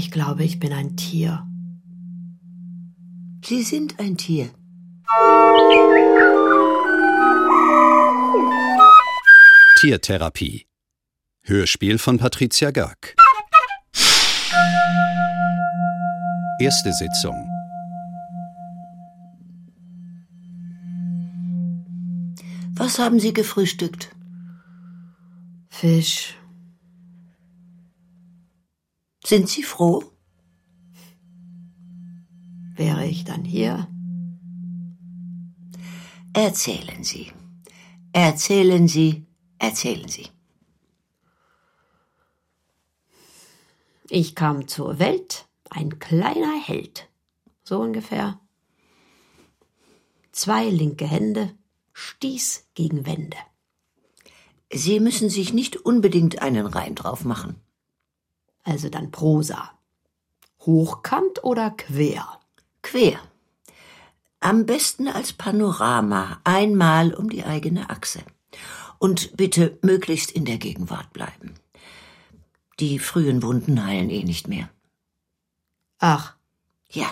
Ich glaube, ich bin ein Tier. Sie sind ein Tier. Tiertherapie. Hörspiel von Patricia Görg. Erste Sitzung. Was haben Sie gefrühstückt? Fisch. Sind Sie froh? Wäre ich dann hier? Erzählen Sie. Erzählen Sie. Erzählen Sie. Ich kam zur Welt, ein kleiner Held. So ungefähr. Zwei linke Hände, stieß gegen Wände. Sie müssen sich nicht unbedingt einen Reim drauf machen. Also dann Prosa. Hochkant oder quer? Quer. Am besten als Panorama, einmal um die eigene Achse. Und bitte möglichst in der Gegenwart bleiben. Die frühen Wunden heilen eh nicht mehr. Ach, Ja.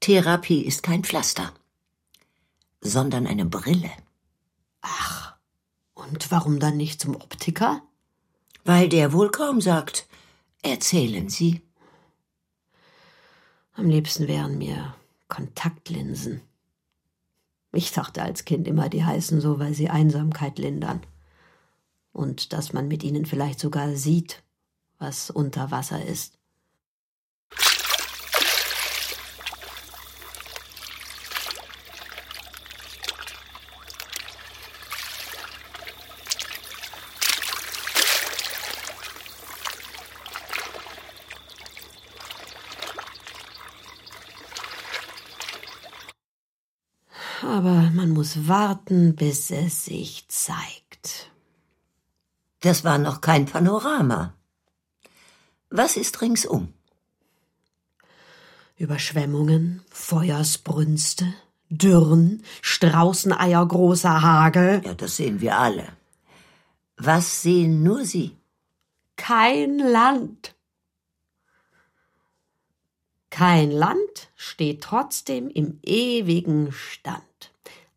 Therapie ist kein Pflaster, sondern eine Brille. ach. Und warum dann nicht zum Optiker? Weil der wohl kaum sagt, erzählen Sie. Am liebsten wären mir Kontaktlinsen. Ich dachte als Kind immer, die heißen so, weil sie Einsamkeit lindern. Und dass man mit ihnen vielleicht sogar sieht, was unter Wasser ist. Aber man muss warten, bis es sich zeigt. Das war noch kein Panorama. Was ist ringsum? Überschwemmungen, Feuersbrünste, Dürren, Straußeneier großer Hagel. Ja, das sehen wir alle. Was sehen nur Sie? Kein Land. Kein Land steht trotzdem im ewigen Stand.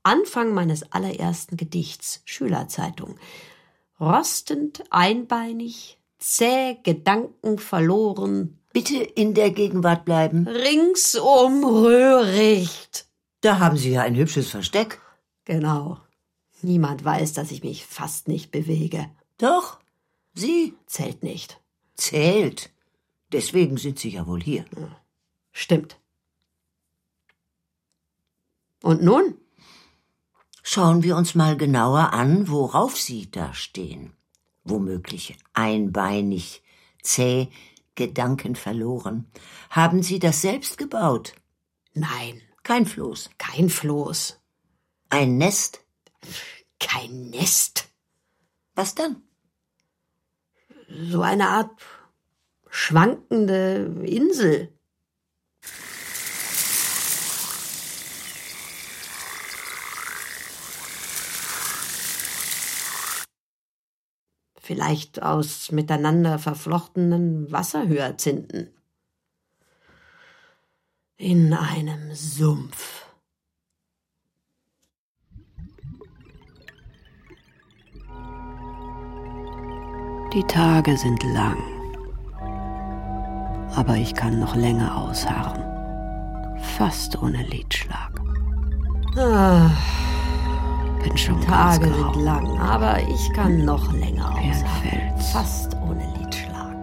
Anfang meines allerersten Gedichts, Schülerzeitung. Rostend, einbeinig, zäh, Gedanken verloren, Bitte in der Gegenwart bleiben. ringsum röhricht. Da haben Sie ja ein hübsches Versteck. Genau. Niemand weiß, dass ich mich fast nicht bewege. Doch, Sie Zählt nicht. zählt. Deswegen sind Sie ja wohl hier. Stimmt. Und nun? Schauen wir uns mal genauer an, worauf Sie da stehen. Womöglich einbeinig, zäh, Gedanken verloren. Haben Sie das selbst gebaut? Nein, Kein Floß. kein Floß, Ein Nest. kein Nest. Was dann? So eine Art schwankende Insel. Vielleicht aus miteinander verflochtenen Wasserhyazinthen. In einem Sumpf. Die Tage sind lang, aber ich kann noch länger ausharren, fast ohne Lidschlag. Ah, bin schon Tage ganz grau. sind lang, aber ich kann noch länger Fels. fast ohne Lidschlag.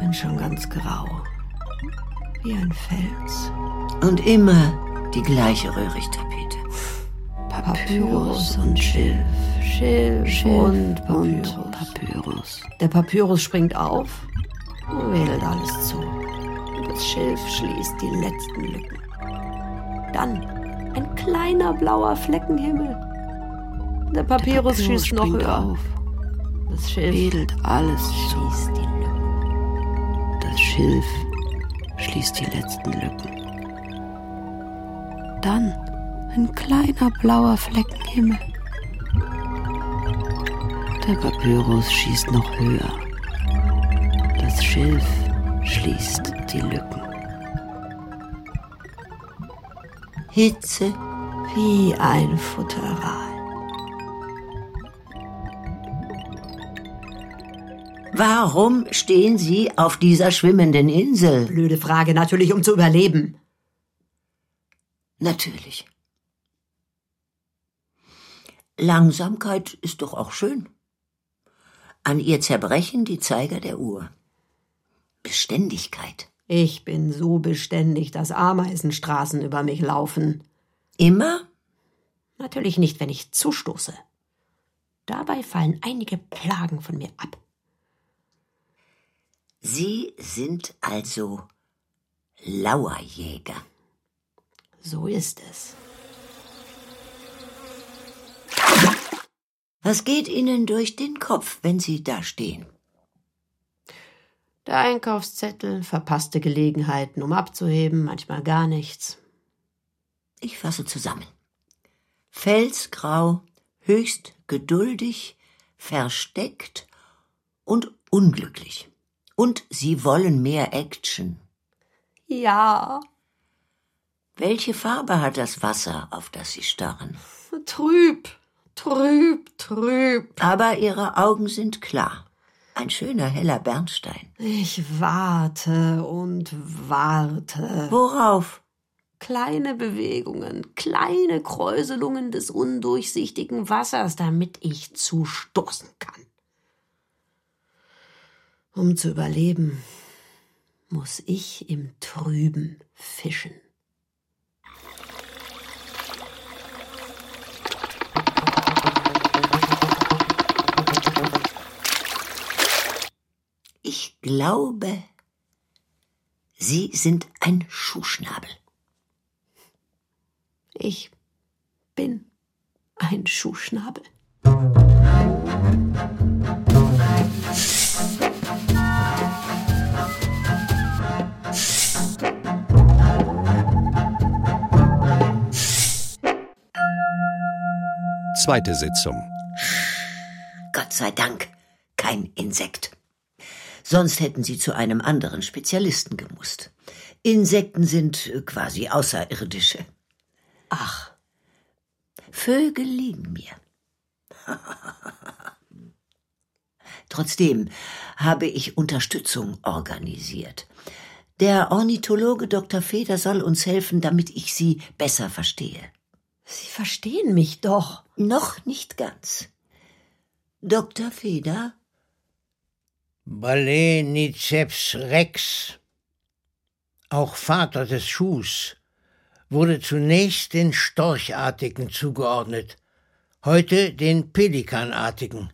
Bin schon ganz grau, wie ein Fels. Und immer die gleiche Röhrichtapete. Papyrus und Schilf, Schilf, und Papyrus. Papyrus. Der Papyrus springt auf und wedelt alles zu. Und das Schilf schließt die letzten Lücken. Dann ein kleiner blauer Fleckenhimmel. Der Papyrus, schießt noch höher. auf, Das Schilf wedelt alles zu. schließt die Lücken. Das Schilf schließt die letzten Lücken. Dann ein kleiner blauer Fleckenhimmel. Der Papyrus schießt noch höher. Das Schilf schließt die Lücken. Hitze. Wie ein Futteral. Warum stehen Sie auf dieser schwimmenden Insel? Blöde Frage, natürlich um zu überleben. Natürlich. Langsamkeit ist doch auch schön. An ihr zerbrechen die Zeiger der Uhr. Beständigkeit. Ich bin so beständig, dass Ameisenstraßen über mich laufen. Immer? Natürlich nicht, wenn ich zustoße. Dabei fallen einige Plagen von mir ab. Sie sind also Lauerjäger. So ist es. Was geht Ihnen durch den Kopf, wenn Sie da stehen? Der Einkaufszettel, verpasste Gelegenheiten, um abzuheben, manchmal gar nichts. Ich fasse zusammen. Felsgrau, höchst geduldig, versteckt und unglücklich. Und Sie wollen mehr Action. Ja, Welche Farbe hat das Wasser, auf das Sie starren? trüb, trüb, trüb. Aber Ihre Augen sind klar. Ein schöner heller Bernstein. Ich warte und warte. Worauf? Kleine Bewegungen, kleine Kräuselungen des undurchsichtigen Wassers, damit ich zustoßen kann. Um zu überleben, muss ich im Trüben fischen. Glaube, Sie sind ein Schuhschnabel. Ich bin ein Schuhschnabel. Zweite Sitzung. Gott sei Dank kein Insekt. Sonst hätten Sie zu einem anderen Spezialisten gemusst. Insekten sind äh, quasi Außerirdische. Ach, Vögel liegen mir. Trotzdem habe ich Unterstützung organisiert. Der Ornithologe Dr. Feder soll uns helfen, damit ich Sie besser verstehe. Sie verstehen mich doch. Noch nicht ganz. Dr. Feder? Baleniceps rex, auch Vater des Schuhs, wurde zunächst den Storchartigen zugeordnet, heute den Pelikanartigen.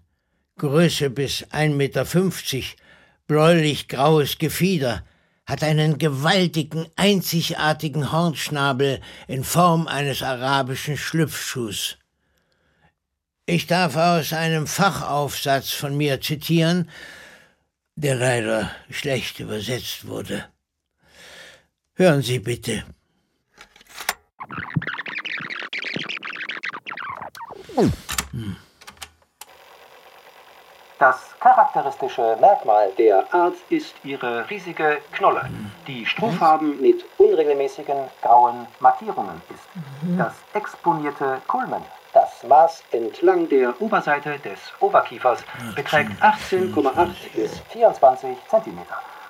Größe bis 1,50 Meter, bläulich-graues Gefieder, hat einen gewaltigen, einzigartigen Hornschnabel in Form eines arabischen Schlüpfschuhs. Ich darf aus einem Fachaufsatz von mir zitieren, der leider schlecht übersetzt wurde. Hören Sie bitte. Das charakteristische Merkmal der Art ist ihre riesige Knolle, die strohfarben mit unregelmäßigen grauen Mattierungen ist. Das exponierte Kulmen, das Maß entlang der Oberseite des Oberkiefers, beträgt 18,8 bis 24 cm.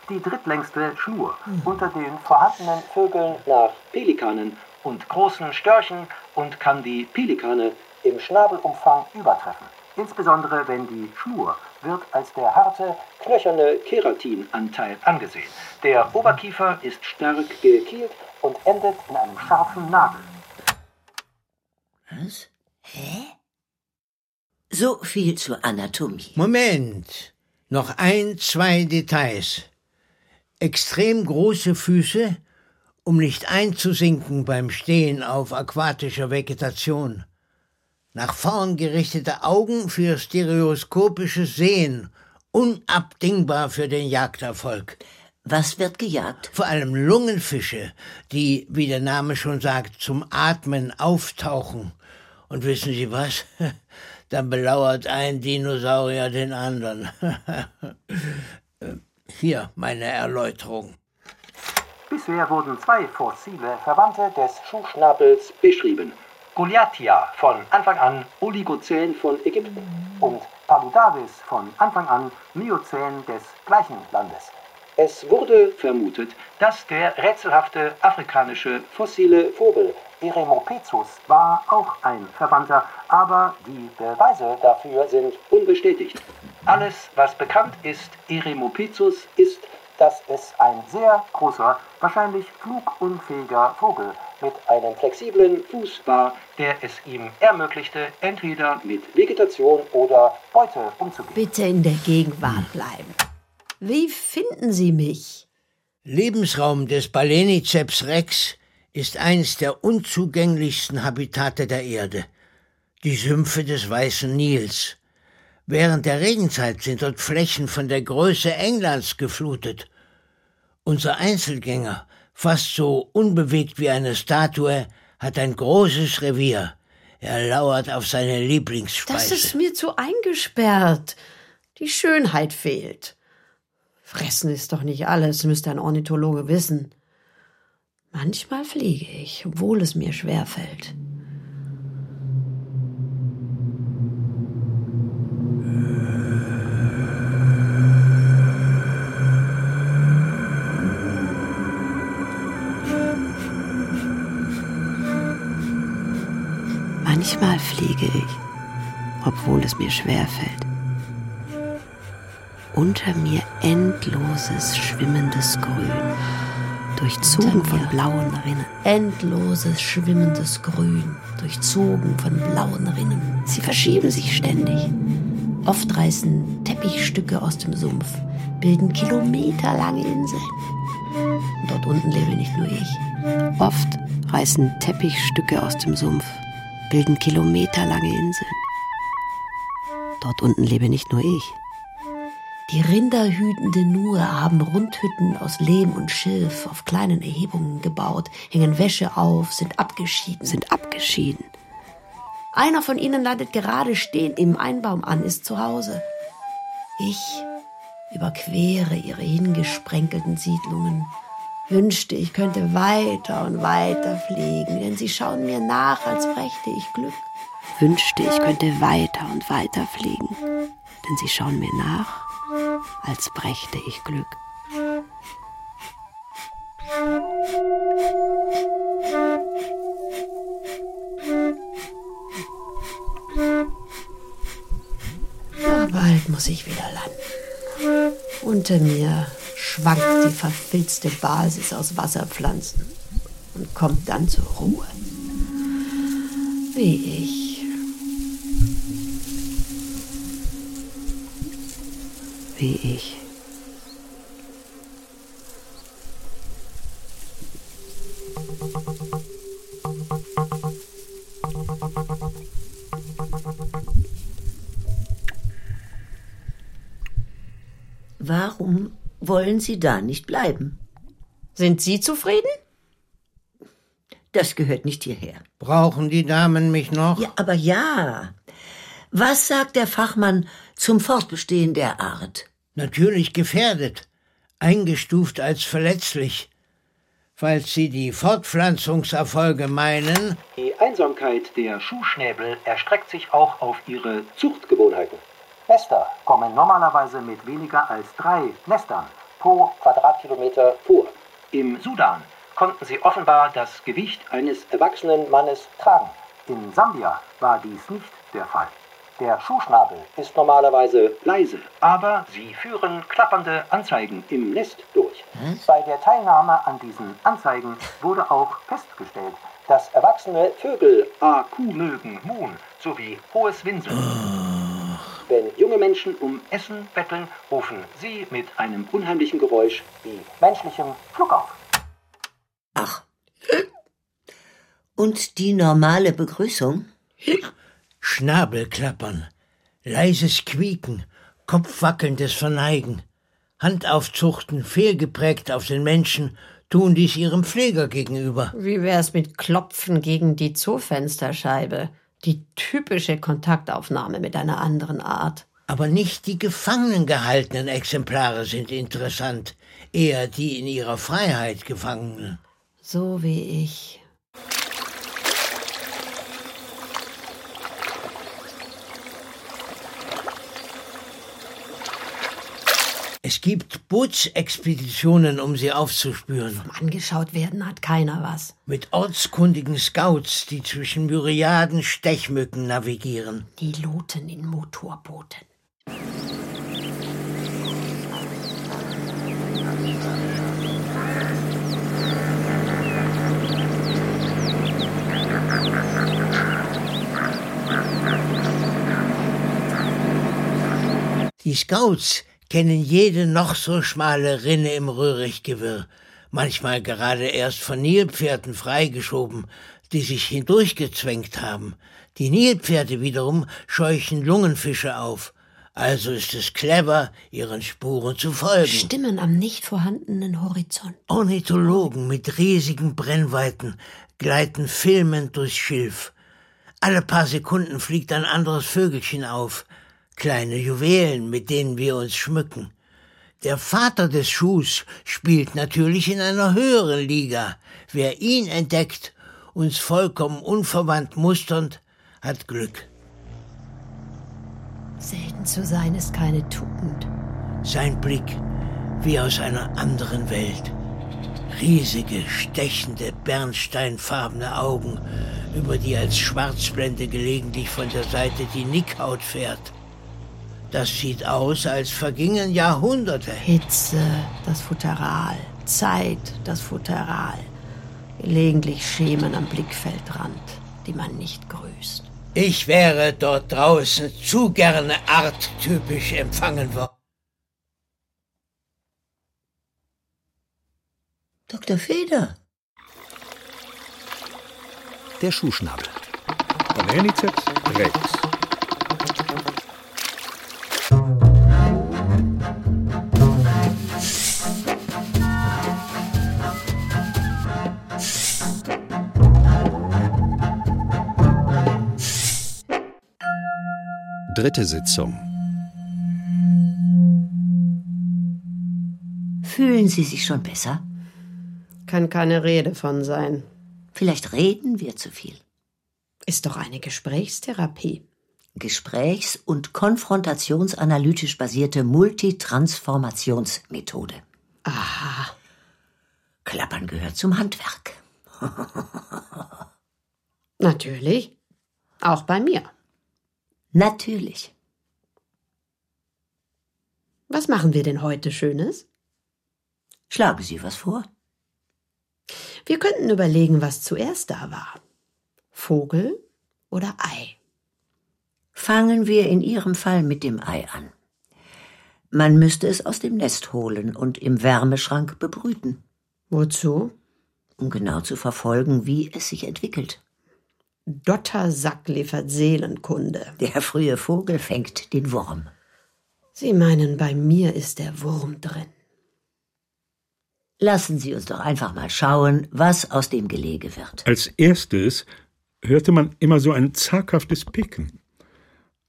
Die drittlängste Schnur unter den vorhandenen Vögeln nach Pelikanen und großen Störchen und kann die Pelikane im Schnabelumfang übertreffen. Insbesondere wenn die Schnur wird als der harte, knöcherne Keratinanteil angesehen. Der Oberkiefer ist stark gekielt und endet in einem scharfen Nagel. Was? Hä? So viel zur Anatomie. Moment. Noch ein, zwei Details. Extrem große Füße, um nicht einzusinken beim Stehen auf aquatischer Vegetation. Nach vorn gerichtete Augen für stereoskopisches Sehen, unabdingbar für den Jagderfolg. Was wird gejagt? Vor allem Lungenfische, die, wie der Name schon sagt, zum Atmen auftauchen. Und wissen Sie was? Dann belauert ein Dinosaurier den anderen. Hier meine Erläuterung. Bisher wurden zwei fossile Verwandte des Schuhschnabels beschrieben. Goliathia von Anfang an Oligozän von Ägypten und Paludavis von Anfang an Miozän des gleichen Landes. Es wurde vermutet, dass der rätselhafte afrikanische fossile Vogel Eremopezus war auch ein Verwandter, aber die Beweise dafür sind unbestätigt. Alles, was bekannt ist, Eremopezus ist, dass es ein sehr großer, wahrscheinlich flugunfähiger Vogel mit einem flexiblen Fuß war, der es ihm ermöglichte, entweder mit Vegetation oder Beute umzugehen. Bitte in der Gegenwart bleiben. Wie finden Sie mich? Lebensraum des Baleniceps rex ist eines der unzugänglichsten Habitate der Erde. Die Sümpfe des Weißen Nils. Während der Regenzeit sind dort Flächen von der Größe Englands geflutet. Unser Einzelgänger, fast so unbewegt wie eine Statue, hat ein großes Revier. Er lauert auf seine Lieblingsspeise. Das ist mir zu eingesperrt. Die Schönheit fehlt. Fressen ist doch nicht alles, müsste ein Ornithologe wissen. Manchmal fliege ich, obwohl es mir schwer fällt. Manchmal fliege ich, obwohl es mir schwer fällt. Unter mir endloses schwimmendes Grün, durchzogen von blauen Rinnen. Endloses schwimmendes Grün, durchzogen von blauen Rinnen. Sie verschieben sich ständig. Oft reißen Teppichstücke aus dem Sumpf, bilden kilometerlange Inseln. Und dort unten lebe nicht nur ich. Oft reißen Teppichstücke aus dem Sumpf, bilden kilometerlange Inseln. Dort unten lebe nicht nur ich. Die rinderhütende Nuhe haben Rundhütten aus Lehm und Schilf auf kleinen Erhebungen gebaut, hängen Wäsche auf, sind abgeschieden. Sind abgeschieden. Einer von ihnen landet gerade stehen im Einbaum an, ist zu Hause. Ich überquere ihre hingesprenkelten Siedlungen, wünschte, ich könnte weiter und weiter fliegen, denn sie schauen mir nach, als brächte ich Glück. Wünschte, ich könnte weiter und weiter fliegen, denn sie schauen mir nach, als brächte ich Glück. Aber bald muss ich wieder landen. Unter mir schwankt die verfilzte Basis aus Wasserpflanzen und kommt dann zur Ruhe. Wie ich. Wie ich. Warum wollen Sie da nicht bleiben? Sind Sie zufrieden? Das gehört nicht hierher. Brauchen die Damen mich noch? Ja, aber ja. Was sagt der Fachmann zum Fortbestehen der Art? Natürlich gefährdet, eingestuft als verletzlich. Falls Sie die Fortpflanzungserfolge meinen, Die Einsamkeit der Schuhschnäbel erstreckt sich auch auf ihre Zuchtgewohnheiten. Nester kommen normalerweise mit weniger als drei Nestern pro Quadratkilometer vor. Im Sudan konnten sie offenbar das Gewicht eines erwachsenen Mannes tragen. In Sambia war dies nicht der Fall. Der Schuhschnabel ist normalerweise leise, aber sie führen klappernde Anzeigen im Nest durch. Bei der Teilnahme an diesen Anzeigen wurde auch festgestellt, dass erwachsene Vögel AQ mögen, Muhn sowie hohes Winseln. Wenn junge Menschen um Essen betteln, rufen sie mit einem unheimlichen Geräusch wie menschlichem Flug auf. Ach. Und die normale Begrüßung? Schnabelklappern, leises Quieken, kopfwackelndes Verneigen, Handaufzuchten, fehlgeprägt auf den Menschen, tun dies ihrem Pfleger gegenüber. Wie wär's mit Klopfen gegen die Zoofensterscheibe? Die typische Kontaktaufnahme mit einer anderen Art. Aber nicht die gefangenen gehaltenen Exemplare sind interessant, eher die in ihrer Freiheit Gefangenen. So wie ich. Es gibt Bootsexpeditionen, um sie aufzuspüren. Angeschaut werden hat keiner was. Mit ortskundigen Scouts, die zwischen Myriaden Stechmücken navigieren. Die loten in Motorbooten. Die Scouts kennen jede noch so schmale Rinne im Röhrichtgewirr, manchmal gerade erst von Nilpferden freigeschoben, die sich hindurchgezwängt haben. Die Nilpferde wiederum scheuchen Lungenfische auf, also ist es clever, ihren Spuren zu folgen. Stimmen am nicht vorhandenen Horizont. Ornithologen mit riesigen Brennweiten gleiten filmend durchs Schilf. Alle paar Sekunden fliegt ein anderes Vögelchen auf, kleine Juwelen, mit denen wir uns schmücken. Der Vater des Schuhs spielt natürlich in einer höheren Liga. Wer ihn entdeckt, uns vollkommen unverwandt musternd, hat Glück. Selten zu sein ist keine Tugend. Sein Blick wie aus einer anderen Welt. Riesige, stechende, bernsteinfarbene Augen, über die als Schwarzblende gelegentlich von der Seite die Nickhaut fährt. Das sieht aus, als vergingen Jahrhunderte. Hitze, das Futteral. Zeit, das Futteral. Gelegentlich Schemen am Blickfeldrand, die man nicht grüßt. Ich wäre dort draußen zu gerne arttypisch empfangen worden. Dr. Feder. Der Schuhschnabel. Balaniceps rex. Dritte Sitzung. Fühlen Sie sich schon besser? Kann keine Rede von sein. Vielleicht reden wir zu viel. Ist doch eine Gesprächstherapie. Gesprächs- und konfrontationsanalytisch basierte Multitransformationsmethode. Aha. Klappern gehört zum Handwerk. Natürlich. Auch bei mir. Natürlich. Was machen wir denn heute Schönes? Schlagen Sie was vor. Wir könnten überlegen, was zuerst da war. Vogel oder Ei? Fangen wir in Ihrem Fall mit dem Ei an. Man müsste es aus dem Nest holen und im Wärmeschrank bebrüten, Wozu? um genau zu verfolgen, wie es sich entwickelt. Dottersack liefert Seelenkunde. Der frühe Vogel fängt den Wurm. Sie meinen, bei mir ist der Wurm drin. Lassen Sie uns doch einfach mal schauen, was aus dem Gelege wird. Als erstes hörte man immer so ein zaghaftes Picken,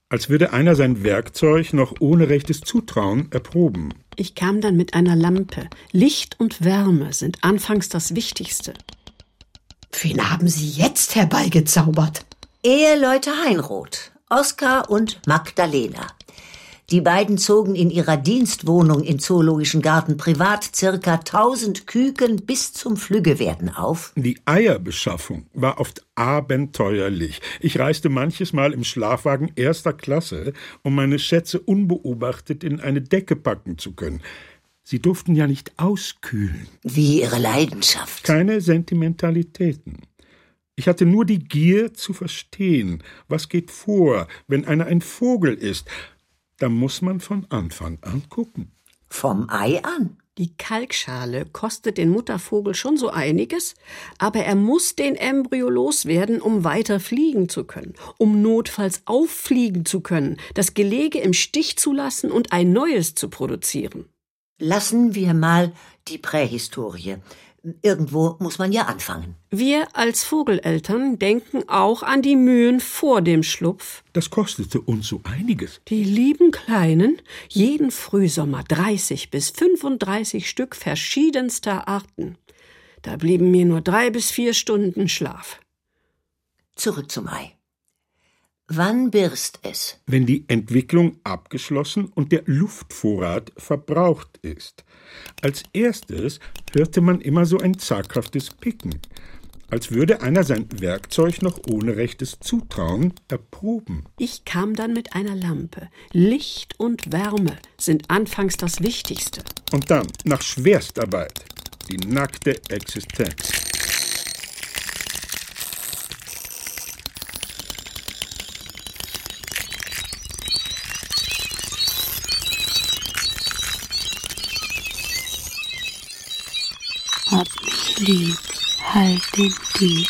als würde einer sein Werkzeug noch ohne rechtes Zutrauen erproben. Ich kam dann mit einer Lampe. Licht und Wärme sind anfangs das Wichtigste. Wen haben Sie jetzt herbeigezaubert? Eheleute Heinroth, Oskar und Magdalena. Die beiden zogen in ihrer Dienstwohnung im Zoologischen Garten privat circa 1000 Küken bis zum Flüggewerden auf. Die Eierbeschaffung war oft abenteuerlich. Ich reiste manches Mal im Schlafwagen erster Klasse, um meine Schätze unbeobachtet in eine Decke packen zu können. Sie durften ja nicht auskühlen. Wie ihre Leidenschaft. Keine Sentimentalitäten. Ich hatte nur die Gier zu verstehen, was geht vor, wenn einer ein Vogel ist. Da muss man von Anfang an gucken. Vom Ei an. Die Kalkschale kostet den Muttervogel schon so einiges, aber er muss den Embryo loswerden, um weiter fliegen zu können, um notfalls auffliegen zu können, das Gelege im Stich zu lassen und ein neues zu produzieren. Lassen wir mal die Prähistorie. Irgendwo muss man ja anfangen. Wir als Vogeleltern denken auch an die Mühen vor dem Schlupf. Das kostete uns so einiges. Die lieben Kleinen, jeden Frühsommer 30 bis 35 Stück verschiedenster Arten. Da blieben mir nur drei bis vier Stunden Schlaf. Zurück zum Ei. Wann birst es? Wenn die Entwicklung abgeschlossen und der Luftvorrat verbraucht ist. Als erstes hörte man immer so ein zaghaftes Picken, als würde einer sein Werkzeug noch ohne rechtes Zutrauen erproben. Ich kam dann mit einer Lampe. Licht und Wärme sind anfangs das Wichtigste. Und dann, nach Schwerstarbeit, die nackte Existenz. Mich lieb, halt den Dieb.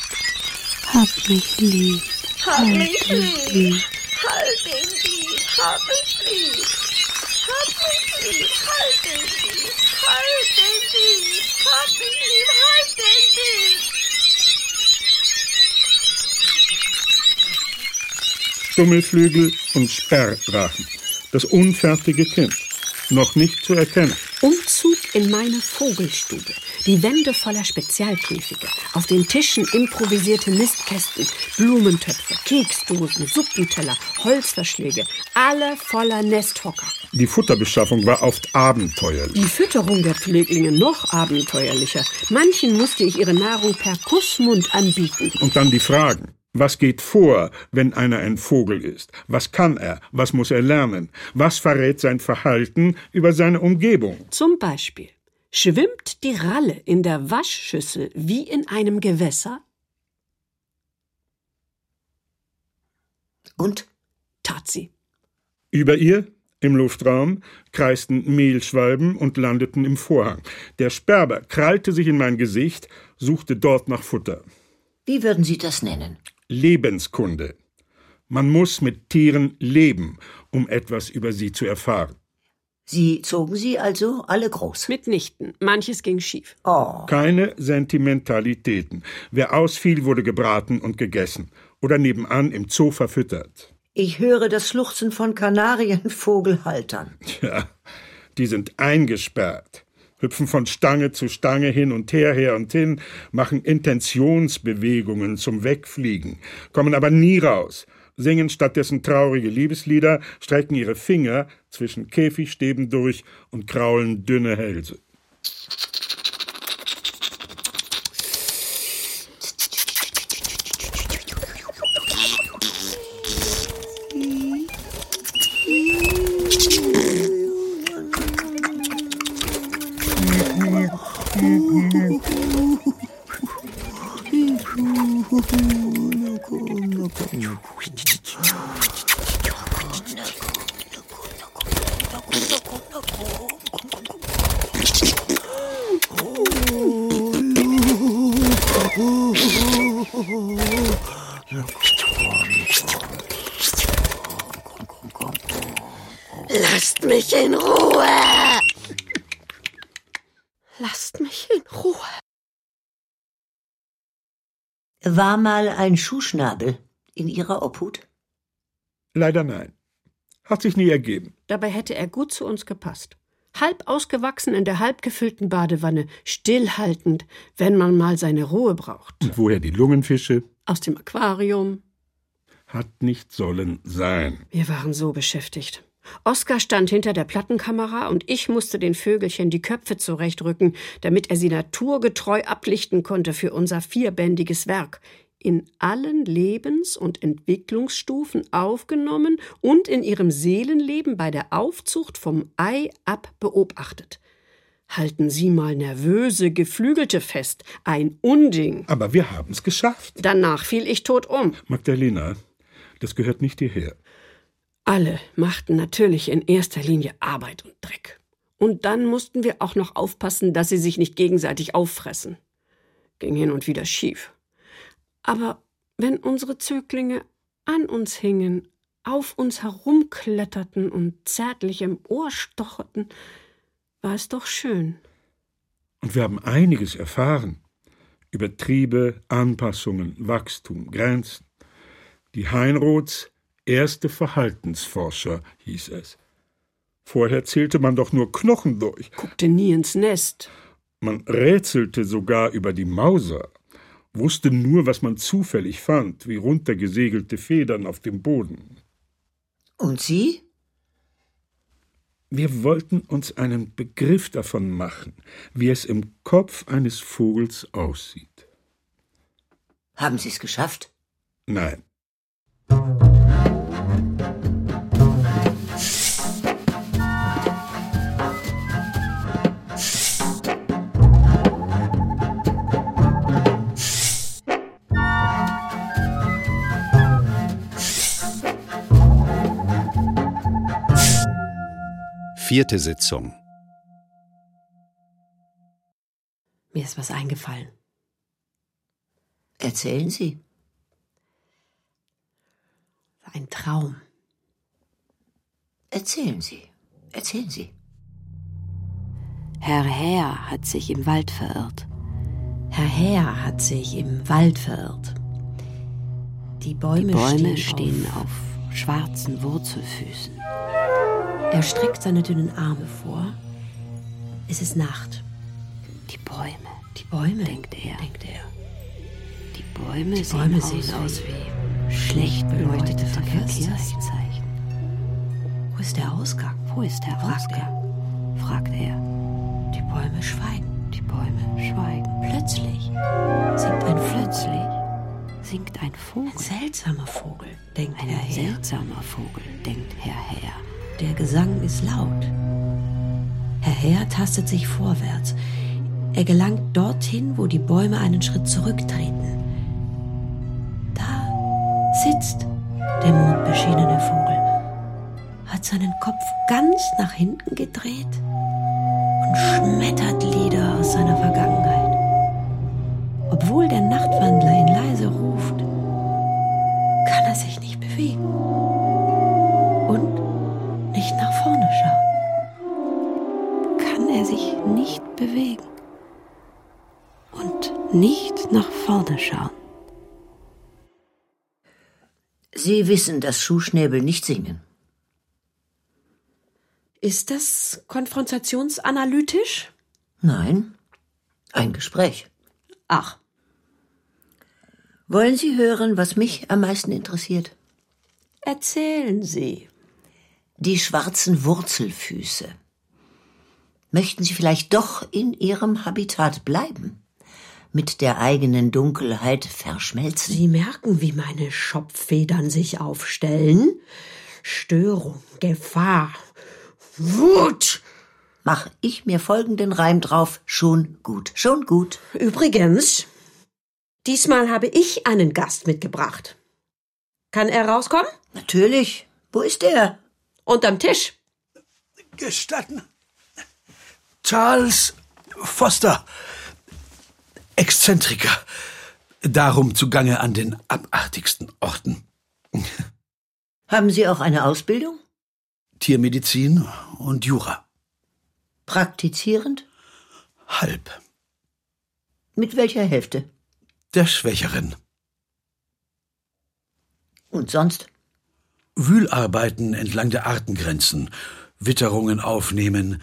Hab mich lieb, Hab halt mich den lieb, Dieb. halt den Dieb, hab mich lieb. Hab mich lieb, halt den Dieb, halt den Dieb. Hab mich lieb, halt den Dieb. Stummelflügel und Sperrdrachen. Das unfertige Kind. Noch nicht zu erkennen. Umzug in meine Vogelstube. Die Wände voller Spezialkäfige. Auf den Tischen improvisierte Nistkästen, Blumentöpfe, Keksdosen, Suppenteller, Holzverschläge. Alle voller Nesthocker. Die Futterbeschaffung war oft abenteuerlich. Die Fütterung der Pfleglinge noch abenteuerlicher. Manchen musste ich ihre Nahrung per Kussmund anbieten. Und dann die Fragen. Was geht vor, wenn einer ein Vogel ist? Was kann er? Was muss er lernen? Was verrät sein Verhalten über seine Umgebung? Zum Beispiel. Schwimmt die Ralle in der Waschschüssel wie in einem Gewässer? Und? Tat sie. Über ihr, im Luftraum, kreisten Mehlschwalben und landeten im Vorhang. Der Sperber krallte sich in mein Gesicht, suchte dort nach Futter. Wie würden Sie das nennen? Lebenskunde. Man muss mit Tieren leben, um etwas über sie zu erfahren. Sie zogen sie also alle groß. Mitnichten. Manches ging schief. Oh. Keine Sentimentalitäten. Wer ausfiel, wurde gebraten und gegessen oder nebenan im Zoo verfüttert. Ich höre das Schluchzen von Kanarienvogelhaltern. Tja, die sind eingesperrt, hüpfen von Stange zu Stange hin und her, her und hin, machen Intentionsbewegungen zum Wegfliegen, kommen aber nie raus, singen stattdessen traurige Liebeslieder, strecken ihre Finger zwischen Käfigstäben durch und kraulen dünne Hälse. Lasst mich in Ruhe. Lasst mich in Ruhe. War mal ein Schuhschnabel in Ihrer Obhut? Leider nein. Hat sich nie ergeben. Dabei hätte er gut zu uns gepasst. Halb ausgewachsen in der halb gefüllten Badewanne, stillhaltend, wenn man mal seine Ruhe braucht. Und woher die Lungenfische? Aus dem Aquarium. Hat nicht sollen sein. Wir waren so beschäftigt. Oskar stand hinter der Plattenkamera und ich musste den Vögelchen die Köpfe zurechtrücken, damit er sie naturgetreu ablichten konnte für unser vierbändiges Werk. In allen Lebens- und Entwicklungsstufen aufgenommen und in ihrem Seelenleben bei der Aufzucht vom Ei ab beobachtet. Halten Sie mal nervöse Geflügelte fest. Ein Unding. Aber wir haben's geschafft. Danach fiel ich tot um. Magdalena, das gehört nicht hierher. Alle machten natürlich in erster Linie Arbeit und Dreck. Und dann mussten wir auch noch aufpassen, dass sie sich nicht gegenseitig auffressen. Ging hin und wieder schief. Aber wenn unsere Zöglinge an uns hingen, auf uns herumkletterten und zärtlich im Ohr stocherten, war es doch schön. Und wir haben einiges erfahren über Triebe, Anpassungen, Wachstum, Grenzen. Die Heinroths erste Verhaltensforscher hieß es. Vorher zählte man doch nur Knochen durch. Guckte nie ins Nest. Man rätselte sogar über die Mauser, wusste nur, was man zufällig fand, wie runtergesegelte Federn auf dem Boden. Und Sie? Wir wollten uns einen Begriff davon machen, wie es im Kopf eines Vogels aussieht. Haben Sie es geschafft? Nein. Vierte Sitzung. Mir ist was eingefallen. Erzählen Sie. Ein Traum. Erzählen Sie. Erzählen Sie. Herr Herr hat sich im Wald verirrt. Herr Herr hat sich im Wald verirrt. Die Bäume, Die Bäume stehen, stehen auf. auf schwarzen Wurzelfüßen. Er streckt seine dünnen Arme vor. Es ist Nacht. Die Bäume, Die Bäume, denkt er. denkt er. Die Bäume, Die sehen, Bäume aus sehen wie aus wie schlecht beleuchtete Verkehrszeichen. Wo ist der Ausgang? Wo ist der Fragt Ausgang? fragt er. Die Bäume schweigen. Die Bäume schweigen. Plötzlich singt ein Plötzlich singt ein Vogel. Ein seltsamer Vogel, denkt Ein Herr Herr. seltsamer Vogel, denkt Herr Herr. Der Gesang ist laut. Herr Herr tastet sich vorwärts. Er gelangt dorthin, wo die Bäume einen Schritt zurücktreten. Da sitzt der mondbeschienene Vogel, hat seinen Kopf ganz nach hinten gedreht und schmettert Lieder aus seiner Vergangenheit. Obwohl der Nachtwandler ihn leise ruft, kann er sich nicht bewegen bewegen und nicht nach vorne schauen. Sie wissen, dass Schuhschnäbel nicht singen. Ist das konfrontationsanalytisch? Nein, ein Gespräch. Ach, Wollen Sie hören, was mich am meisten interessiert? erzählen Sie. Die schwarzen Wurzelfüße. Möchten Sie vielleicht doch in Ihrem Habitat bleiben? Mit der eigenen Dunkelheit verschmelzen? Sie merken, wie meine Schopffedern sich aufstellen. Störung, Gefahr, Wut. Mach ich mir folgenden Reim drauf. Schon gut, schon gut. Übrigens, diesmal habe ich einen Gast mitgebracht. Kann er rauskommen? Natürlich. Wo ist er? Unterm Tisch. Gestatten. Charles Foster. Exzentriker. Darum zugange an den abartigsten Orten. Haben Sie auch eine Ausbildung? Tiermedizin und Jura. Praktizierend? Halb. Mit welcher Hälfte? Der Schwächeren. Und sonst? Wühlarbeiten entlang der Artengrenzen, Witterungen aufnehmen.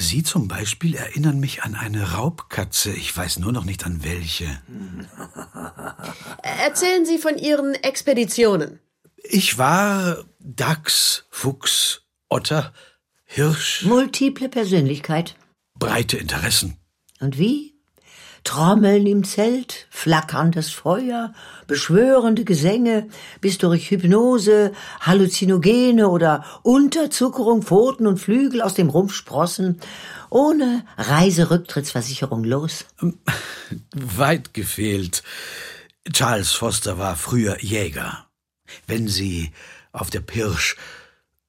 Sie zum Beispiel erinnern mich an eine Raubkatze, ich weiß nur noch nicht an welche. Erzählen Sie von Ihren Expeditionen. Ich war Dachs, Fuchs, Otter, Hirsch, Multiple Persönlichkeit. breite Interessen. Und wie? Trommeln im Zelt, flackerndes Feuer, beschwörende Gesänge, bis durch Hypnose, Halluzinogene oder Unterzuckerung Pfoten und Flügel aus dem Rumpf sprossen, ohne Reiserücktrittsversicherung los. Weit gefehlt. Charles Foster war früher Jäger. Wenn Sie auf der Pirsch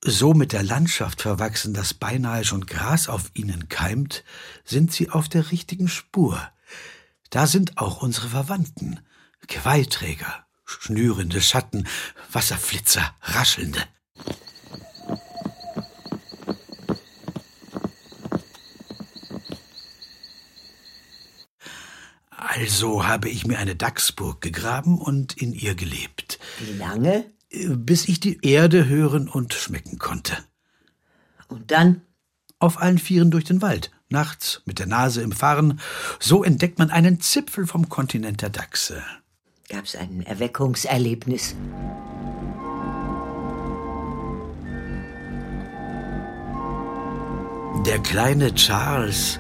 so mit der Landschaft verwachsen, dass beinahe schon Gras auf Ihnen keimt, sind Sie auf der richtigen Spur. Da sind auch unsere Verwandten. Quaiträger, schnürende Schatten, Wasserflitzer, raschelnde. Also habe ich mir eine Dachsburg gegraben und in ihr gelebt. Wie lange? Bis ich die Erde hören und schmecken konnte. Und dann? Auf allen Vieren durch den Wald, nachts mit der Nase im Farn. So entdeckt man einen Zipfel vom Kontinent der Dachse. Gab's ein Erweckungserlebnis? Der kleine Charles,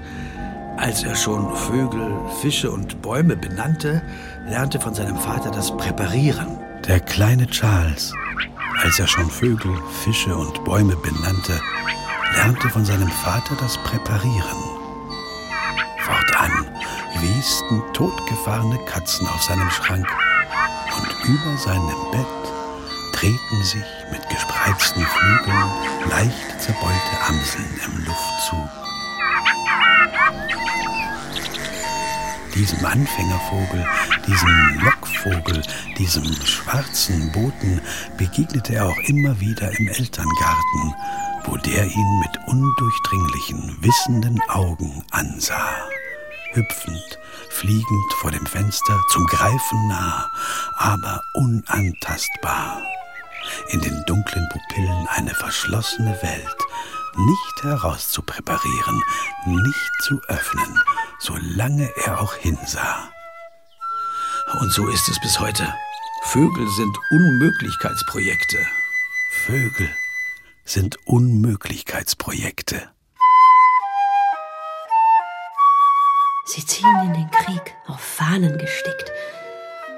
als er schon Vögel, Fische und Bäume benannte, lernte von seinem Vater das Präparieren. Der kleine Charles, als er schon Vögel, Fische und Bäume benannte, lernte von seinem Vater das Präparieren. Fortan wiesten totgefahrene Katzen auf seinem Schrank und über seinem Bett drehten sich mit gespreizten Flügeln leicht zerbeulte Amseln im Luftzug. Diesem Anfängervogel, diesem Lockvogel, diesem schwarzen Boten begegnete er auch immer wieder im Elterngarten, wo der ihn mit undurchdringlichen, wissenden Augen ansah. Hüpfend, fliegend vor dem Fenster, zum Greifen nah, aber unantastbar. In den dunklen Pupillen eine verschlossene Welt, nicht herauszupräparieren, nicht zu öffnen, solange er auch hinsah. Und so ist es bis heute. Vögel sind Unmöglichkeitsprojekte. Vögel sind Unmöglichkeitsprojekte. Sie ziehen in den Krieg, auf Fahnen gestickt.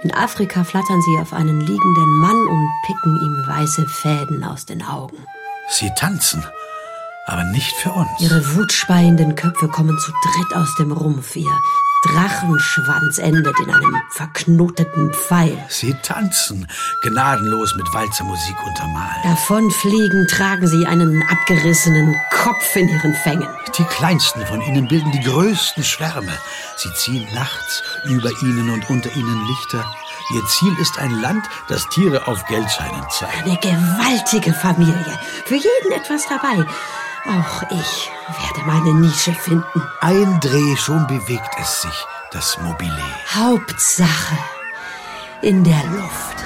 In Afrika flattern sie auf einen liegenden Mann und picken ihm weiße Fäden aus den Augen. Sie tanzen, aber nicht für uns. Ihre wutspeienden Köpfe kommen zu dritt aus dem Rumpf. Ihr Drachenschwanz endet in einem verknoteten Pfeil. Sie tanzen, gnadenlos mit Walzermusik untermalt. Davonfliegen tragen sie einen abgerissenen Kopf in ihren Fängen. Die kleinsten von ihnen bilden die größten Schwärme. Sie ziehen nachts über ihnen und unter ihnen Lichter. Ihr Ziel ist ein Land, das Tiere auf Geldscheinen zeigt. Eine gewaltige Familie. Für jeden etwas dabei. Auch ich werde meine Nische finden. Ein Dreh, schon bewegt es sich, das Mobile. Hauptsache in der Luft.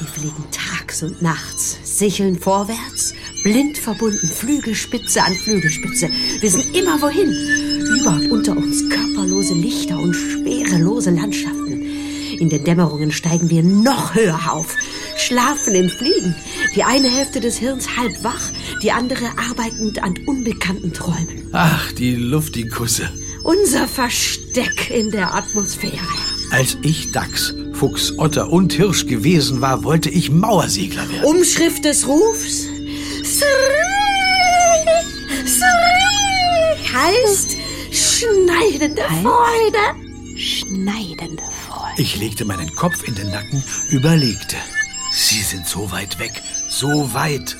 Sie fliegen tags und nachts, sicheln vorwärts, blind verbunden, Flügelspitze an Flügelspitze, wissen immer wohin. Über und unter uns körperlose Lichter und schwerelose Landschaften. In den Dämmerungen steigen wir noch höher auf, schlafen im Fliegen. Die eine Hälfte des Hirns halb wach, die andere arbeitend an unbekannten Träumen. Ach, die Luftikusse. Unser Versteck in der Atmosphäre. Als ich Dachs, Fuchs, Otter und Hirsch gewesen war, wollte ich Mauersegler werden. Umschrift des Rufs? Heißt schneidende Freude. Schneidende Freude. Ich legte meinen Kopf in den Nacken, überlegte. Sie sind so weit weg, so weit.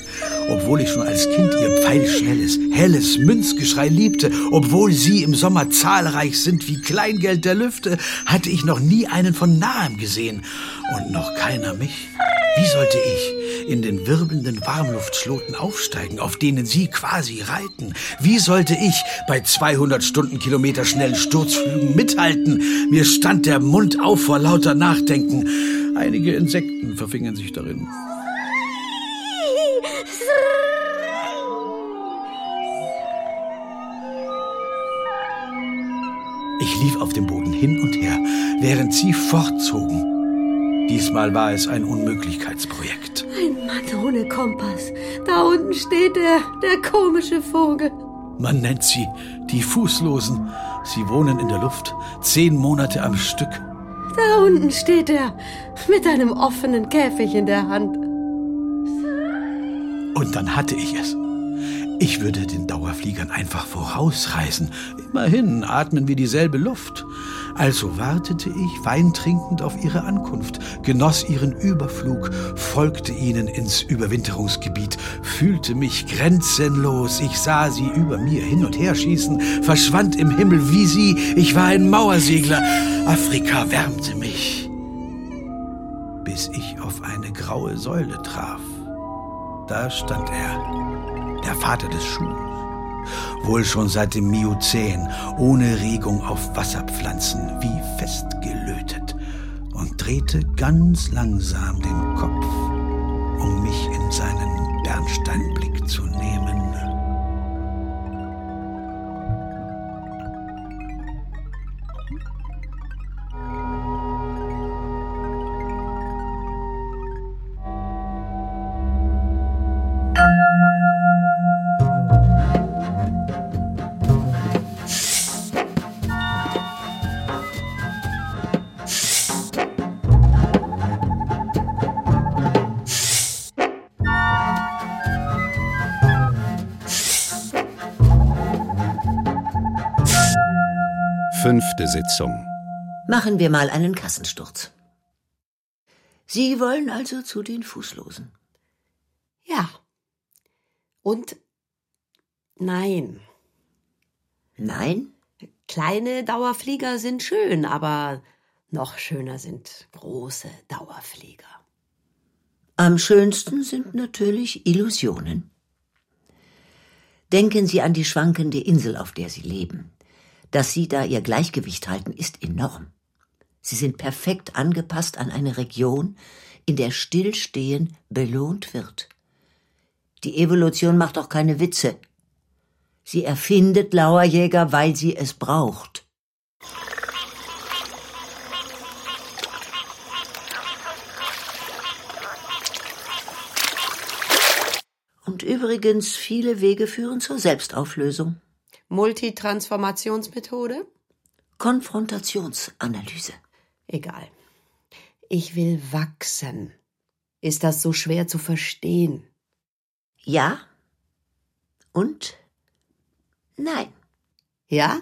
Obwohl ich schon als Kind ihr pfeilschnelles, helles Münzgeschrei liebte, obwohl sie im Sommer zahlreich sind wie Kleingeld der Lüfte, hatte ich noch nie einen von nahem gesehen und noch keiner mich. Wie sollte ich in den wirbelnden Warmluftschloten aufsteigen, auf denen Sie quasi reiten? Wie sollte ich bei 200 Stundenkilometer schnellen Sturzflügen mithalten? Mir stand der Mund auf vor lauter Nachdenken. Einige Insekten verfingen sich darin. Ich lief auf dem Boden hin und her, während sie fortzogen. Diesmal war es ein Unmöglichkeitsprojekt. Ein Mann ohne Kompass. Da unten steht er, der komische Vogel. Man nennt sie die Fußlosen. Sie wohnen in der Luft, zehn Monate am Stück. Da unten steht er, mit einem offenen Käfig in der Hand. Und dann hatte ich es. Ich würde den Dauerfliegern einfach vorausreisen. Immerhin atmen wir dieselbe Luft. Also wartete ich weintrinkend auf ihre Ankunft, genoss ihren Überflug, folgte ihnen ins Überwinterungsgebiet, fühlte mich grenzenlos. Ich sah sie über mir hin und her schießen, verschwand im Himmel wie sie. Ich war ein Mauersegler. Afrika wärmte mich. bis ich auf eine graue Säule traf. Da stand er, der Vater des Schuhs, wohl schon seit dem Miozän, ohne Regung auf Wasserpflanzen, wie festgelötet, und drehte ganz langsam den Kopf, um mich in seinen Bernsteinblick zu nehmen. Sitzung. Machen wir mal einen Kassensturz. Sie wollen also zu den Fußlosen. Ja. Und nein. Nein? Kleine Dauerflieger sind schön, aber noch schöner sind große Dauerflieger. Am schönsten sind natürlich Illusionen. Denken Sie an die schwankende Insel, auf der Sie leben. Dass Sie da Ihr Gleichgewicht halten, ist enorm. Sie sind perfekt angepasst an eine Region, in der Stillstehen belohnt wird. Die Evolution macht doch keine Witze. Sie erfindet Lauerjäger, weil sie es braucht. Und übrigens, viele Wege führen zur Selbstauflösung. Multitransformationsmethode? Konfrontationsanalyse. Egal. Ich will wachsen. Ist das so schwer zu verstehen? Ja und nein. Ja?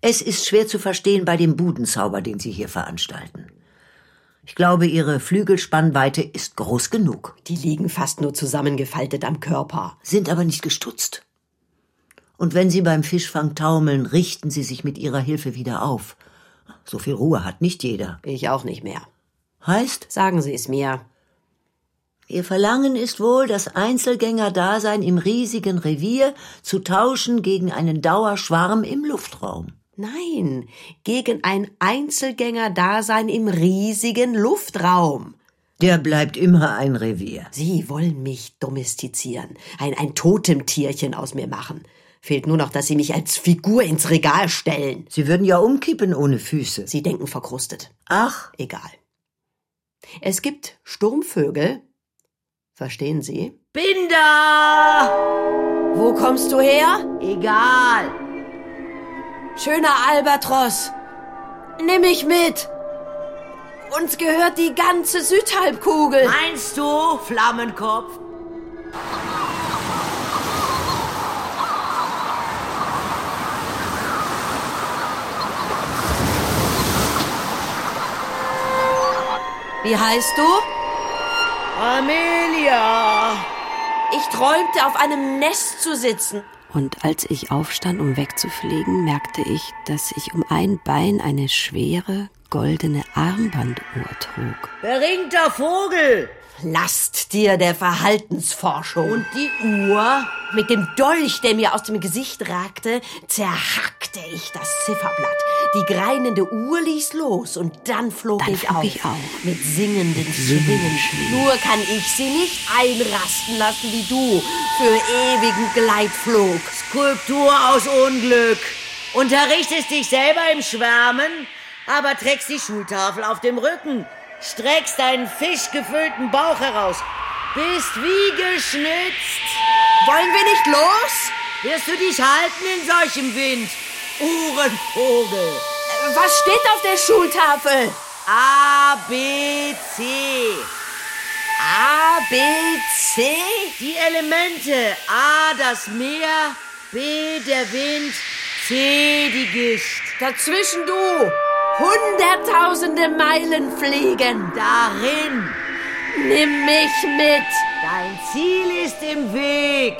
Es ist schwer zu verstehen bei dem Budenzauber, den Sie hier veranstalten. Ich glaube, Ihre Flügelspannweite ist groß genug. Die liegen fast nur zusammengefaltet am Körper. Sind aber nicht gestutzt. Und wenn Sie beim Fischfang taumeln, richten Sie sich mit Ihrer Hilfe wieder auf. So viel Ruhe hat nicht jeder. Ich auch nicht mehr. Heißt? Sagen Sie es mir. Ihr Verlangen ist wohl, das Einzelgängerdasein im riesigen Revier zu tauschen gegen einen Dauerschwarm im Luftraum. Nein, gegen ein Einzelgängerdasein im riesigen Luftraum. Der bleibt immer ein Revier. Sie wollen mich domestizieren, ein, ein Totemtierchen aus mir machen. Fehlt nur noch, dass Sie mich als Figur ins Regal stellen. Sie würden ja umkippen ohne Füße. Sie denken verkrustet. Ach, Egal. Es gibt Sturmvögel. Verstehen Sie? bin da! Wo kommst du her? Egal. Schöner Albatros. Nimm mich mit. Uns gehört die ganze Südhalbkugel. Meinst du, Flammenkopf? Wie heißt du? Amelia! Ich träumte, auf einem Nest zu sitzen. Und als ich aufstand, um wegzufliegen, merkte ich, dass ich um ein Bein eine schwere, goldene Armbanduhr trug. Beringter Vogel! Last dir der Verhaltensforschung. Und die Uhr? Mit dem Dolch, der mir aus dem Gesicht ragte, zerhackte ich das Zifferblatt. Die greinende Uhr ließ los und dann flog Dann ich flog auf. ich auf. Mit singenden Schwingen. Nur kann ich sie nicht einrasten lassen wie du für ewigen Gleitflug. Skulptur aus Unglück. Unterrichtest dich selber im Schwärmen, aber trägst die Schultafel auf dem Rücken. Streckst deinen fischgefüllten Bauch heraus. Bist wie geschnitzt. Wollen wir nicht los? Wirst du dich halten in solchem Wind? Uhrenvogel. Was steht auf der Schultafel? A, B, C. A, B, C? Die Elemente. A, das Meer. B, der Wind. C, die Gischt. Dazwischen du. Hunderttausende Meilen fliegen. Darin. Nimm mich mit. Dein Ziel ist im Weg.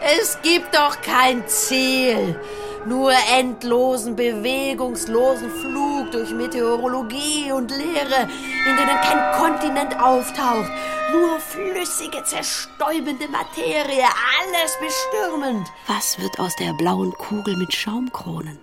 Es gibt doch kein Ziel. Nur endlosen, bewegungslosen Flug durch Meteorologie und Leere, in denen kein Kontinent auftaucht. Nur flüssige, zerstäubende Materie, alles bestürmend. Was wird aus der blauen Kugel mit Schaumkronen?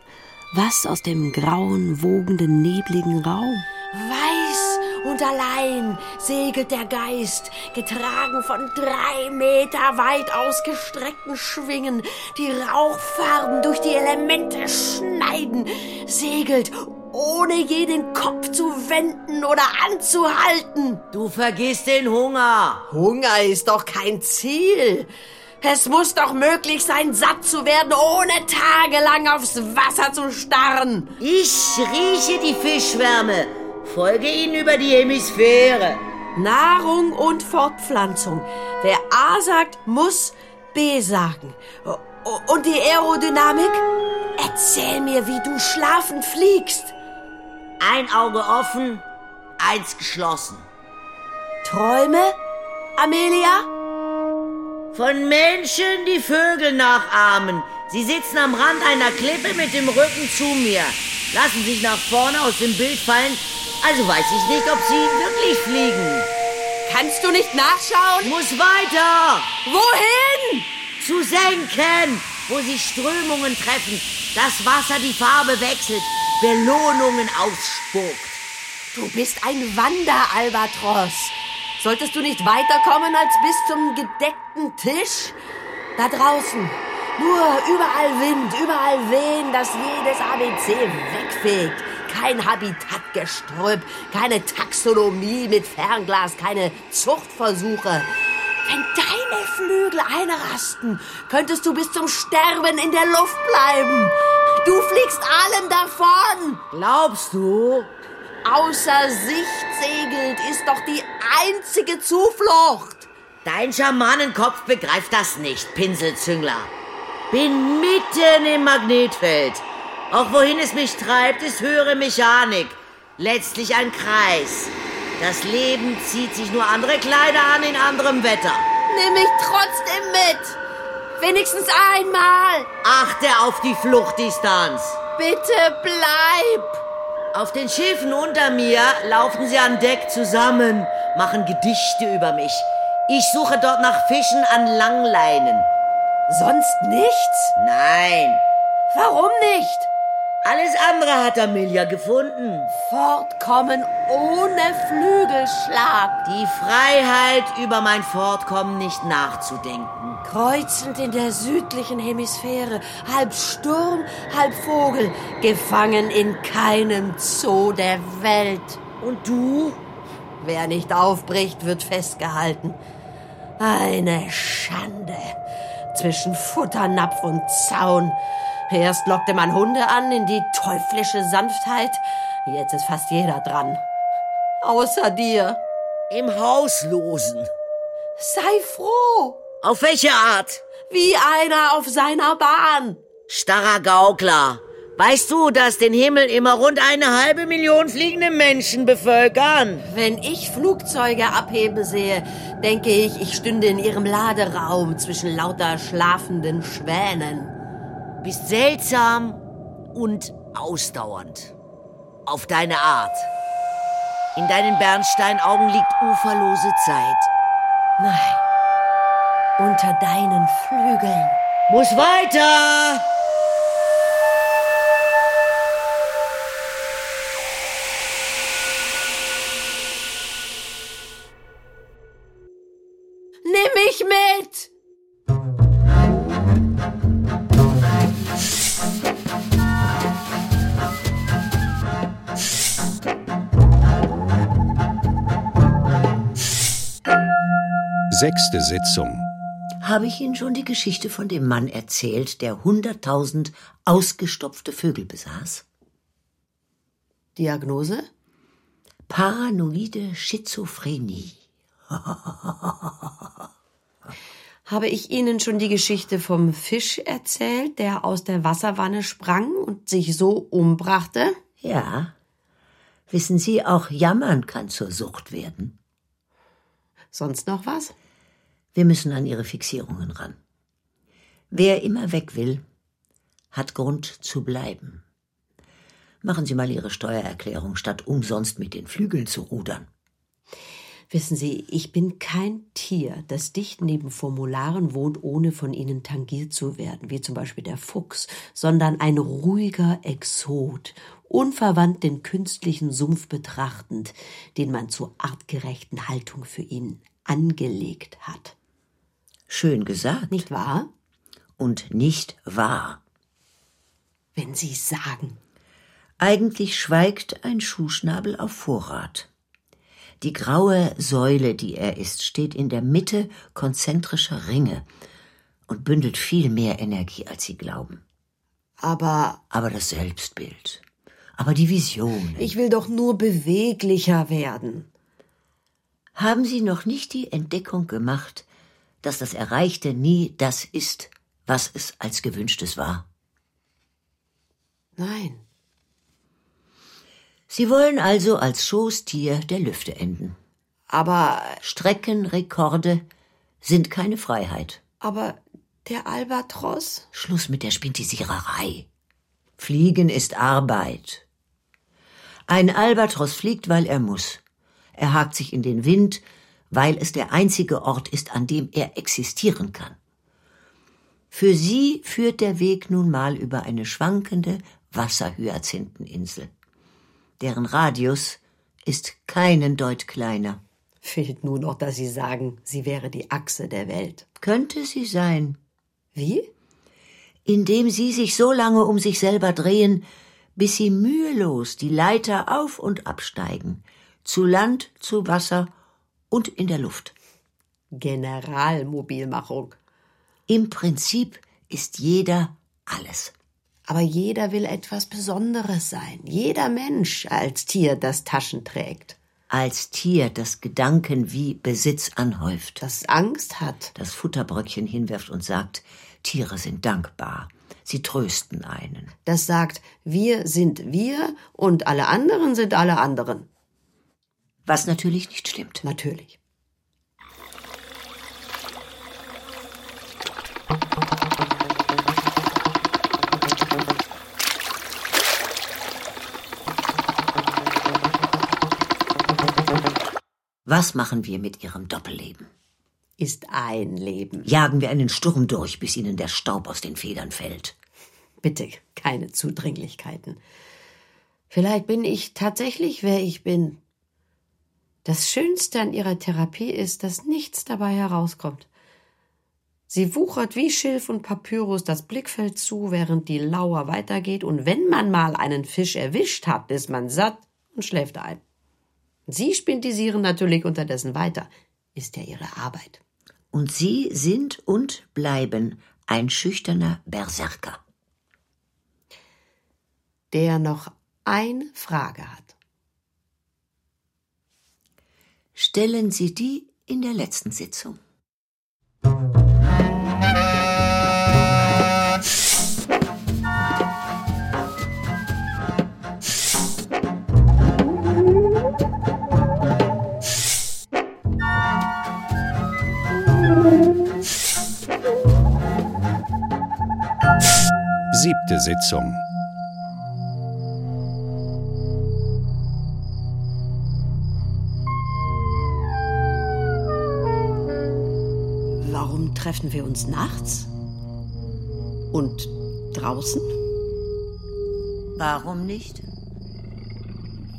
Was aus dem grauen, wogenden, nebligen Raum? Weiß und allein segelt der Geist, getragen von drei Meter weit ausgestreckten Schwingen, die Rauchfarben durch die Elemente schneiden, segelt, ohne je den Kopf zu wenden oder anzuhalten. Du vergisst den Hunger. Hunger ist doch kein Ziel. Es muss doch möglich sein, satt zu werden, ohne tagelang aufs Wasser zu starren. Ich rieche die Fischwärme. Folge ihnen über die Hemisphäre. Nahrung und Fortpflanzung. Wer A sagt, muss B sagen. Und die Aerodynamik? Erzähl mir, wie du schlafend fliegst. Ein Auge offen, eins geschlossen. Träume, Amelia? Von Menschen, die Vögel nachahmen. Sie sitzen am Rand einer Klippe mit dem Rücken zu mir, lassen sich nach vorne aus dem Bild fallen, also weiß ich nicht, ob sie wirklich fliegen. Kannst du nicht nachschauen? Muss weiter. Wohin? Zu senken, wo sich Strömungen treffen, das Wasser die Farbe wechselt, Belohnungen ausspuckt. Du bist ein Wanderalbatros. Solltest du nicht weiterkommen als bis zum gedeckten Tisch? Da draußen. Nur überall Wind, überall Wehen, das jedes ABC wegfegt. Kein Habitatgestrüpp, keine Taxonomie mit Fernglas, keine Zuchtversuche. Wenn deine Flügel einrasten, könntest du bis zum Sterben in der Luft bleiben. Du fliegst allem davon. Glaubst du? Außer Sicht segelt ist doch die einzige Zuflucht. Dein Schamanenkopf begreift das nicht, Pinselzüngler. Bin mitten im Magnetfeld. Auch wohin es mich treibt, ist höhere Mechanik. Letztlich ein Kreis. Das Leben zieht sich nur andere Kleider an in anderem Wetter. Nimm mich trotzdem mit. Wenigstens einmal. Achte auf die Fluchtdistanz. Bitte bleib. Auf den Schiffen unter mir laufen sie an Deck zusammen, machen Gedichte über mich. Ich suche dort nach Fischen an Langleinen. Sonst nichts? Nein. Warum nicht? Alles andere hat Amelia gefunden. Fortkommen ohne Flügelschlag. Die Freiheit, über mein Fortkommen nicht nachzudenken. Kreuzend in der südlichen Hemisphäre, halb Sturm, halb Vogel, gefangen in keinem Zoo der Welt. Und du? Wer nicht aufbricht, wird festgehalten. Eine Schande. Zwischen Futternapf und Zaun. Erst lockte man Hunde an in die teuflische Sanftheit. Jetzt ist fast jeder dran. Außer dir. Im Hauslosen. Sei froh. Auf welche Art? Wie einer auf seiner Bahn. Starrer Gaukler. Weißt du, dass den Himmel immer rund eine halbe Million fliegende Menschen bevölkern? Wenn ich Flugzeuge abheben sehe, denke ich, ich stünde in ihrem Laderaum zwischen lauter schlafenden Schwänen. Bist seltsam und ausdauernd. Auf deine Art. In deinen Bernsteinaugen liegt uferlose Zeit. Nein. Unter deinen Flügeln. Muss weiter! Sechste Sitzung. Habe ich Ihnen schon die Geschichte von dem Mann erzählt, der hunderttausend ausgestopfte Vögel besaß? Diagnose? Paranoide Schizophrenie. Habe ich Ihnen schon die Geschichte vom Fisch erzählt, der aus der Wasserwanne sprang und sich so umbrachte? Ja. Wissen Sie, auch Jammern kann zur Sucht werden. Sonst noch was? Wir müssen an Ihre Fixierungen ran. Wer immer weg will, hat Grund zu bleiben. Machen Sie mal Ihre Steuererklärung, statt umsonst mit den Flügeln zu rudern. Wissen Sie, ich bin kein Tier, das dicht neben Formularen wohnt, ohne von ihnen tangiert zu werden, wie zum Beispiel der Fuchs, sondern ein ruhiger Exot, unverwandt den künstlichen Sumpf betrachtend, den man zur artgerechten Haltung für ihn angelegt hat. Schön gesagt. Nicht wahr? Und nicht wahr. Wenn Sie sagen. Eigentlich schweigt ein Schuhschnabel auf Vorrat. Die graue Säule, die er ist, steht in der Mitte konzentrischer Ringe und bündelt viel mehr Energie, als Sie glauben. Aber. Aber das Selbstbild. Aber die Vision. Ich will doch nur beweglicher werden. Haben Sie noch nicht die Entdeckung gemacht, dass das Erreichte nie das ist, was es als gewünschtes war? Nein. Sie wollen also als Schoßtier der Lüfte enden. Aber Streckenrekorde sind keine Freiheit. Aber der Albatros? Schluss mit der Spintisiererei. Fliegen ist Arbeit. Ein Albatros fliegt, weil er muss. Er hakt sich in den Wind, weil es der einzige Ort ist, an dem er existieren kann. Für sie führt der Weg nun mal über eine schwankende Wasserhyazintheninsel. Deren Radius ist keinen Deut kleiner. Fehlt nur noch, dass Sie sagen, sie wäre die Achse der Welt. Könnte sie sein. Wie? Indem sie sich so lange um sich selber drehen, bis sie mühelos die Leiter auf und absteigen, zu Land, zu Wasser und in der Luft. Generalmobilmachung. Im Prinzip ist jeder alles. Aber jeder will etwas Besonderes sein. Jeder Mensch als Tier, das Taschen trägt. Als Tier, das Gedanken wie Besitz anhäuft. Das Angst hat. Das Futterbröckchen hinwirft und sagt, Tiere sind dankbar. Sie trösten einen. Das sagt, wir sind wir und alle anderen sind alle anderen. Was natürlich nicht stimmt. Natürlich. Was machen wir mit Ihrem Doppelleben? Ist ein Leben. Jagen wir einen Sturm durch, bis Ihnen der Staub aus den Federn fällt. Bitte keine Zudringlichkeiten. Vielleicht bin ich tatsächlich, wer ich bin. Das Schönste an ihrer Therapie ist, dass nichts dabei herauskommt. Sie wuchert wie Schilf und Papyrus das Blickfeld zu, während die Lauer weitergeht, und wenn man mal einen Fisch erwischt hat, ist man satt und schläft ein. Sie spintisieren natürlich unterdessen weiter. Ist ja ihre Arbeit. Und Sie sind und bleiben ein schüchterner Berserker. Der noch eine Frage hat. Stellen Sie die in der letzten Sitzung. Siebte Sitzung. Treffen wir uns nachts? Und draußen? Warum nicht?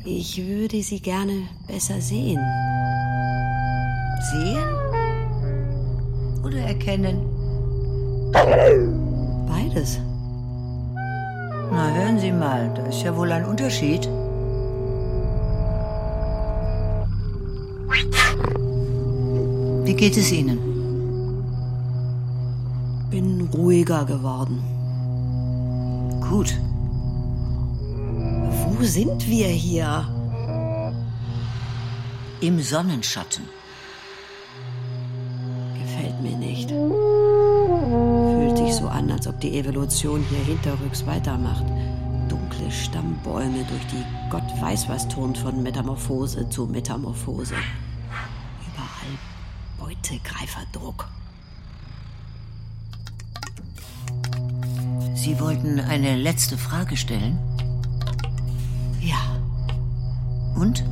Ich würde Sie gerne besser sehen. Sehen oder erkennen? Beides. Na, hören Sie mal, da ist ja wohl ein Unterschied. Wie geht es Ihnen? Ruhiger geworden. Gut. Wo sind wir hier? Im Sonnenschatten. Gefällt mir nicht. Fühlt sich so an, als ob die Evolution hier hinterrücks weitermacht. Dunkle Stammbäume, durch die Gott weiß was turnt von Metamorphose zu Metamorphose. Sie wollten eine letzte Frage stellen? Ja. Und?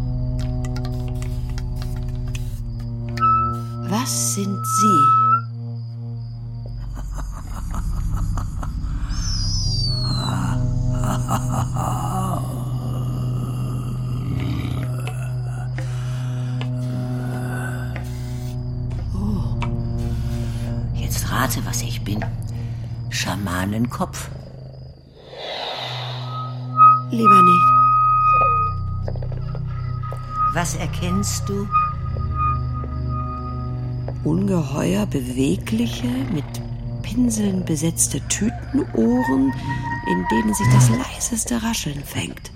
Was sind Sie? Jetzt rate, was ich bin. Schamanenkopf. Lieber nicht. Was erkennst du? Ungeheuer bewegliche, mit Pinseln besetzte Tütenohren, in denen sich das leiseste Rascheln fängt.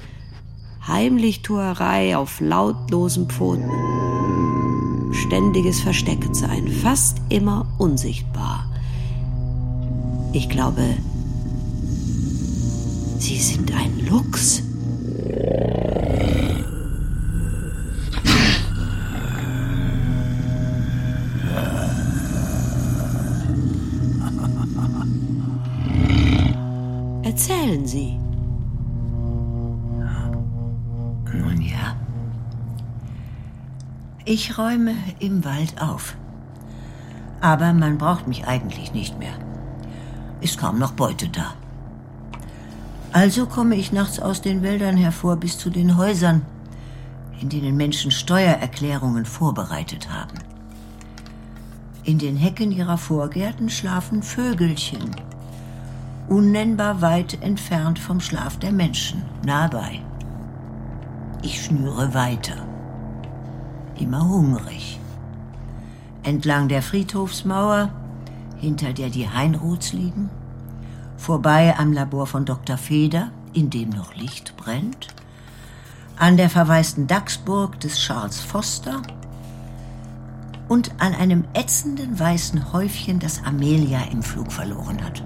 Heimlichtuerei auf lautlosen Pfoten. Ständiges Verstecktsein, fast immer unsichtbar. Ich glaube, Sie sind ein Luchs. Erzählen Sie. Nun ja. Ich räume im Wald auf. Aber man braucht mich eigentlich nicht mehr. Ist kaum noch Beute da. Also komme ich nachts aus den Wäldern hervor bis zu den Häusern, in denen Menschen Steuererklärungen vorbereitet haben. In den Hecken ihrer Vorgärten schlafen Vögelchen, unnennbar weit entfernt vom Schlaf der Menschen, nah bei. Ich schnüre weiter, immer hungrig. Entlang der Friedhofsmauer, hinter der die Heinroths liegen, vorbei am Labor von Dr. Feder, in dem noch Licht brennt, an der verwaisten Dachsburg des Charles Foster und an einem ätzenden weißen Häufchen, das Amelia im Flug verloren hat.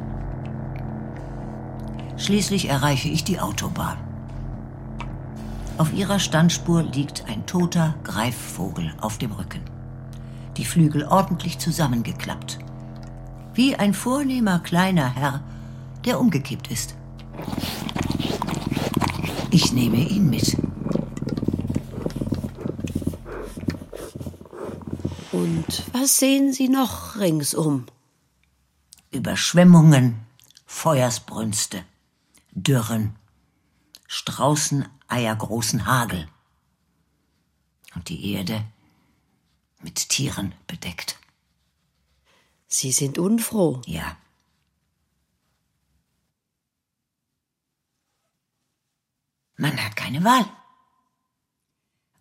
Schließlich erreiche ich die Autobahn. Auf ihrer Standspur liegt ein toter Greifvogel auf dem Rücken. Die Flügel ordentlich zusammengeklappt. Wie ein vornehmer kleiner Herr, der umgekippt ist. Ich nehme ihn mit. Und was sehen Sie noch ringsum? Überschwemmungen, Feuersbrünste, Dürren, Straußeneiergroßen Hagel. Und die Erde mit Tieren bedeckt. Sie sind unfroh. Ja. Man hat keine Wahl.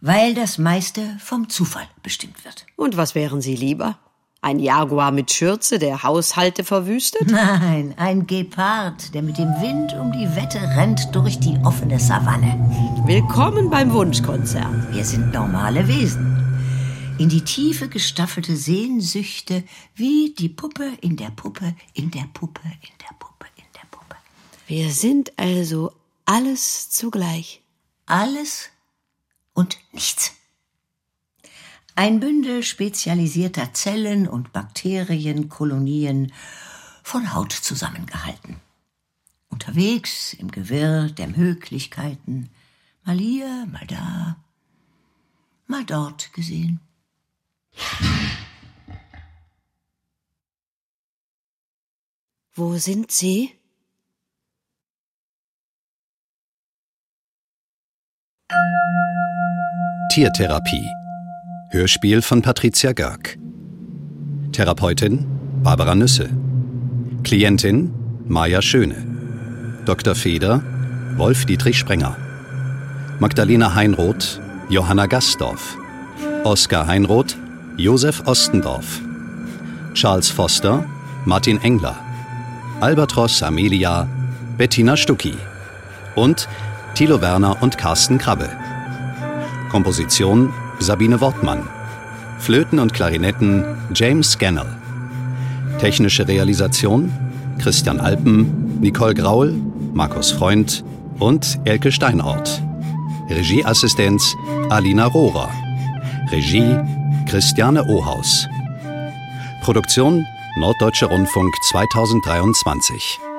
Weil das meiste vom Zufall bestimmt wird. Und was wären Sie lieber? Ein Jaguar mit Schürze, der Haushalte verwüstet? Nein, ein Gepard, der mit dem Wind um die Wette rennt durch die offene Savanne. Willkommen beim Wunschkonzert. Wir sind normale Wesen. In die Tiefe gestaffelte Sehnsüchte, wie die Puppe in der Puppe, in der Puppe, in der Puppe, in der Puppe. Wir sind also alles zugleich. Alles und nichts. Ein Bündel spezialisierter Zellen und Bakterienkolonien von Haut zusammengehalten. Unterwegs im Gewirr der Möglichkeiten, mal hier, mal da, mal dort gesehen. Wo sind Sie? Tiertherapie. Hörspiel von Patricia Görg. Therapeutin Barbara Nüsse. Klientin Maja Schöne. Dr. Feder Wolf Dietrich Sprenger. Magdalena Heinroth Johanna Gastorf. Oskar Heinroth Josef Ostendorf. Charles Foster Martin Engler. Albatros Amelia Bettina Stucki. Und Thilo Werner und Carsten Krabbe. Komposition Sabine Wortmann. Flöten und Klarinetten James Scannell. Technische Realisation Christian Alpen, Nicole Graul, Markus Freund und Elke Steinort. Regieassistenz Alina Rohrer. Regie Christiane Ohaus. Produktion Norddeutsche Rundfunk 2023.